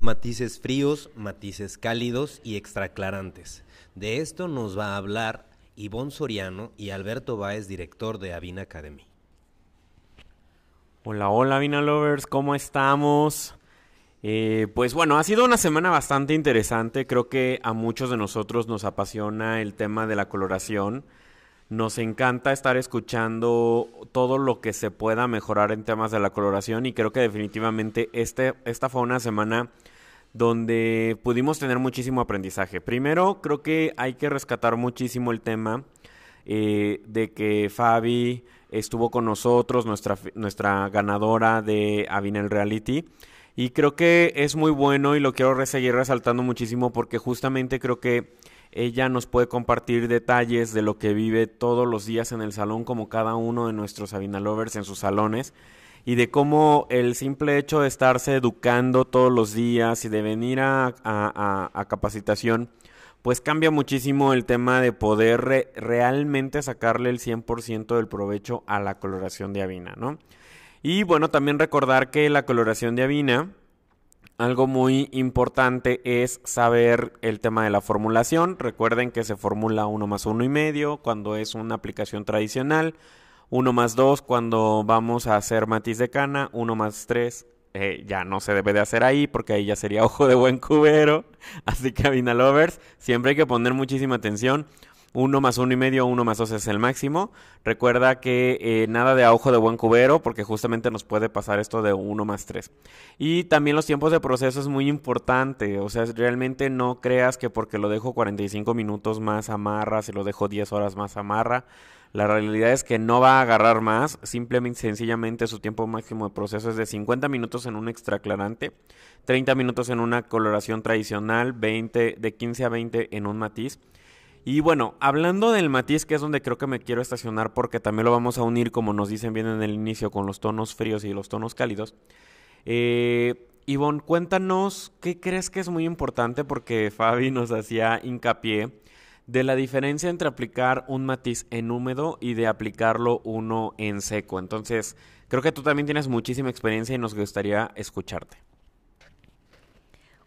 Matices fríos, matices cálidos y extraclarantes. De esto nos va a hablar Ivonne Soriano y Alberto Báez, director de Avina Academy. Hola, hola Avina Lovers, ¿cómo estamos? Eh, pues bueno, ha sido una semana bastante interesante. Creo que a muchos de nosotros nos apasiona el tema de la coloración. Nos encanta estar escuchando todo lo que se pueda mejorar en temas de la coloración y creo que definitivamente este, esta fue una semana donde pudimos tener muchísimo aprendizaje. Primero, creo que hay que rescatar muchísimo el tema eh, de que Fabi estuvo con nosotros, nuestra, nuestra ganadora de Avinel Reality. Y creo que es muy bueno y lo quiero seguir resaltando muchísimo porque justamente creo que ella nos puede compartir detalles de lo que vive todos los días en el salón como cada uno de nuestros Lovers en sus salones y de cómo el simple hecho de estarse educando todos los días y de venir a, a, capacitación, pues cambia muchísimo el tema de poder realmente sacarle el 100% del provecho a la coloración de avina, ¿no? Y bueno, también recordar que la coloración de avina, algo muy importante es saber el tema de la formulación. Recuerden que se formula uno más uno y medio cuando es una aplicación tradicional. 1 más 2 cuando vamos a hacer matiz de cana, 1 más 3 eh, ya no se debe de hacer ahí porque ahí ya sería ojo de buen cubero. Así que Avina Lovers, siempre hay que poner muchísima atención. 1 más 1 y medio, 1 más 2 es el máximo. Recuerda que eh, nada de ojo de buen cubero porque justamente nos puede pasar esto de 1 más 3. Y también los tiempos de proceso es muy importante. O sea, realmente no creas que porque lo dejo 45 minutos más amarra, si lo dejo 10 horas más amarra. La realidad es que no va a agarrar más, simplemente sencillamente su tiempo máximo de proceso es de 50 minutos en un extraclarante, 30 minutos en una coloración tradicional, 20 de 15 a 20 en un matiz. Y bueno, hablando del matiz, que es donde creo que me quiero estacionar porque también lo vamos a unir, como nos dicen bien en el inicio, con los tonos fríos y los tonos cálidos. Eh, Ivonne, cuéntanos qué crees que es muy importante porque Fabi nos hacía hincapié de la diferencia entre aplicar un matiz en húmedo y de aplicarlo uno en seco. Entonces, creo que tú también tienes muchísima experiencia y nos gustaría escucharte.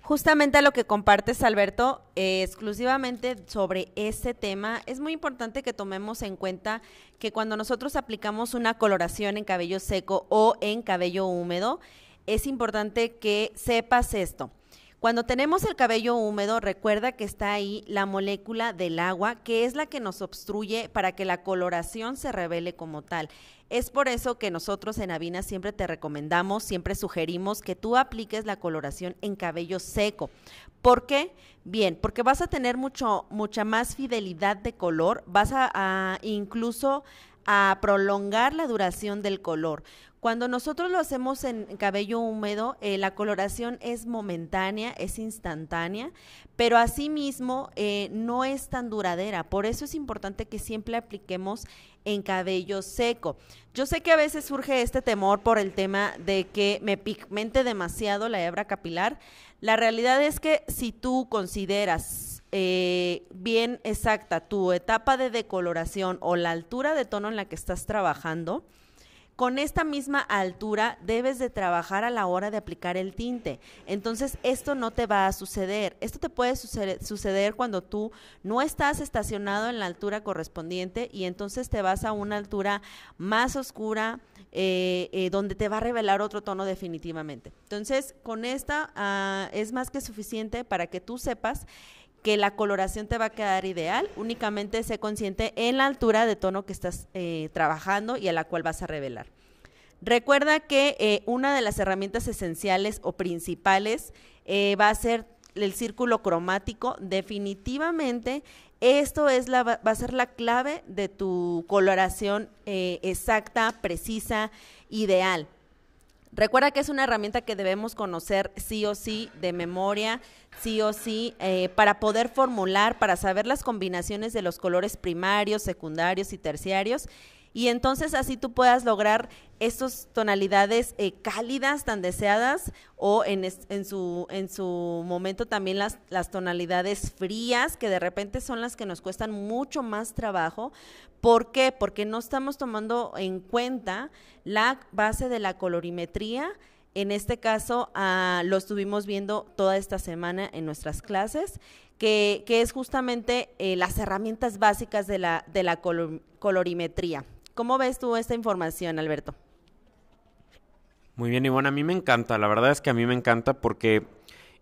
Justamente a lo que compartes, Alberto, eh, exclusivamente sobre este tema, es muy importante que tomemos en cuenta que cuando nosotros aplicamos una coloración en cabello seco o en cabello húmedo, es importante que sepas esto. Cuando tenemos el cabello húmedo, recuerda que está ahí la molécula del agua, que es la que nos obstruye para que la coloración se revele como tal. Es por eso que nosotros en Avina siempre te recomendamos, siempre sugerimos que tú apliques la coloración en cabello seco. ¿Por qué? Bien, porque vas a tener mucho, mucha más fidelidad de color, vas a, a incluso a prolongar la duración del color. Cuando nosotros lo hacemos en cabello húmedo, eh, la coloración es momentánea, es instantánea, pero asimismo eh, no es tan duradera. Por eso es importante que siempre apliquemos en cabello seco. Yo sé que a veces surge este temor por el tema de que me pigmente demasiado la hebra capilar. La realidad es que si tú consideras eh, bien exacta tu etapa de decoloración o la altura de tono en la que estás trabajando, con esta misma altura debes de trabajar a la hora de aplicar el tinte. Entonces, esto no te va a suceder. Esto te puede suceder, cuando tú no estás estacionado en la altura correspondiente y entonces te vas a una altura más oscura, eh, eh, donde te va a revelar otro tono definitivamente. Entonces, con esta ah, es más que suficiente para que tú sepas que la coloración te va a quedar ideal, únicamente sé consciente en la altura de tono que estás eh, trabajando y a la cual vas a revelar. Recuerda que eh, una de las herramientas esenciales o principales eh, va a ser el círculo cromático. Definitivamente esto es la, va a ser la clave de tu coloración exacta, precisa, ideal. Recuerda que es una herramienta que debemos conocer sí o sí de memoria, sí o sí, eh, para poder formular, para saber las combinaciones de los colores primarios, secundarios y terciarios y entonces así tú puedas lograr estas tonalidades eh, cálidas tan deseadas o en, su, en su momento también las, tonalidades frías que de repente son las que nos cuestan mucho más trabajo. ¿Por qué? Porque no estamos tomando en cuenta la base de la colorimetría En este caso, ah, lo estuvimos viendo toda esta semana en nuestras clases, que, que es justamente eh, las herramientas básicas de la colorimetría. ¿Cómo ves tú esta información, Alberto? Muy bien, Ivonne, a mí me encanta, la verdad es que a mí me encanta porque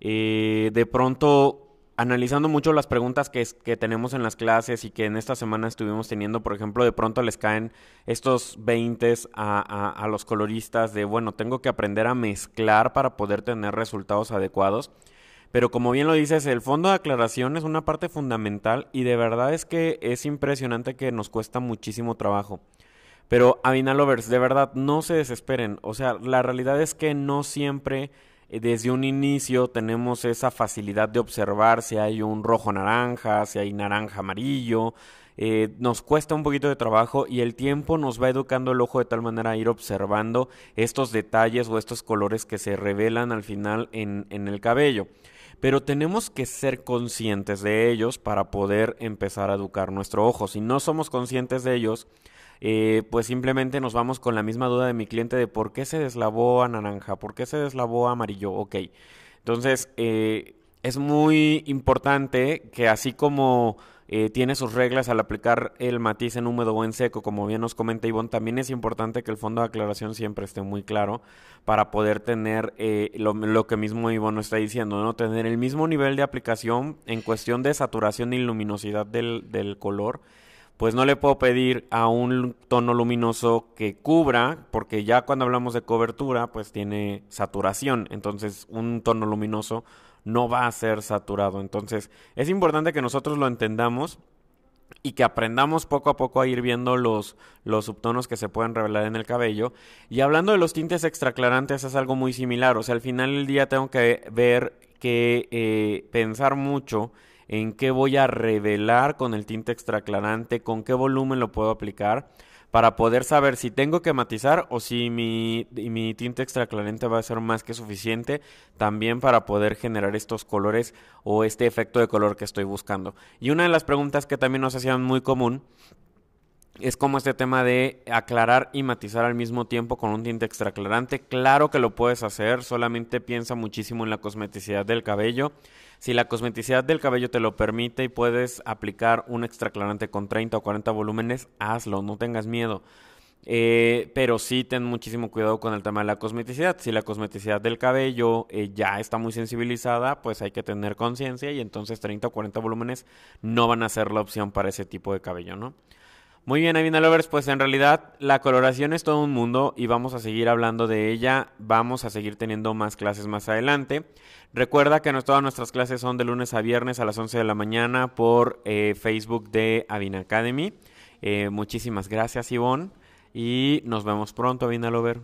eh, de pronto analizando mucho las preguntas que, tenemos en las clases y que en esta semana estuvimos teniendo, por ejemplo, de pronto les caen estos 20 a, a, los coloristas de, bueno, tengo que aprender a mezclar para poder tener resultados adecuados. Pero como bien lo dices, el fondo de aclaración es una parte fundamental y de verdad es que es impresionante que nos cuesta muchísimo trabajo. Pero Lovers, de verdad, no se desesperen. O sea, la realidad es que no siempre eh, desde un inicio tenemos esa facilidad de observar si hay un rojo naranja, si hay naranja amarillo. Eh, nos cuesta un poquito de trabajo y el tiempo nos va educando el ojo de tal manera a ir observando estos detalles o estos colores que se revelan al final en, en el cabello. Pero tenemos que ser conscientes de ellos para poder empezar a educar nuestro ojo. Si no somos conscientes de ellos, eh, pues simplemente nos vamos con la misma duda de mi cliente de por qué se deslavó a naranja, por qué se deslavó a amarillo. Ok, entonces eh, es muy importante que así como eh, tiene sus reglas al aplicar el matiz en húmedo o en seco, como bien nos comenta Ivonne, también es importante que el fondo de aclaración siempre esté muy claro para poder tener lo, que mismo Ivonne está diciendo, ¿no? Tener el mismo nivel de aplicación en cuestión de saturación y luminosidad del color pues no le puedo pedir a un tono luminoso que cubra, porque ya cuando hablamos de cobertura, pues tiene saturación, entonces un tono luminoso no va a ser saturado. Entonces es importante que nosotros lo entendamos y que aprendamos poco a poco a ir viendo los, los subtonos que se pueden revelar en el cabello. Y hablando de los tintes extraclarantes es algo muy similar, o sea, al final del día tengo que ver que eh, pensar mucho en qué voy a revelar con el tinte extraclarante, con qué volumen lo puedo aplicar, para poder saber si tengo que matizar o si mi, mi tinte extraclarante va a ser más que suficiente también para poder generar estos colores o este efecto de color que estoy buscando. Y una de las preguntas que también nos hacían muy común es como este tema de aclarar y matizar al mismo tiempo con un tinte extraclarante. Claro que lo puedes hacer, solamente piensa muchísimo en la cosmeticidad del cabello. Si la cosmeticidad del cabello te lo permite y puedes aplicar un extraclarante con 30 o 40 volúmenes, hazlo, no tengas miedo. Eh, pero sí ten muchísimo cuidado con el tema de la cosmeticidad. Si la cosmeticidad del cabello eh, ya está muy sensibilizada, pues hay que tener conciencia y entonces 30 o 40 volúmenes no van a ser la opción para ese tipo de cabello, ¿no? Muy bien, Avina Lovers, pues en realidad la coloración es todo un mundo y vamos a seguir hablando de ella, vamos a seguir teniendo más clases más adelante. Recuerda que todas nuestras clases son de lunes a viernes a las 11 de la mañana por eh, Facebook de Avina Academy. Eh, muchísimas gracias, Ivonne, y nos vemos pronto, Avina Lover.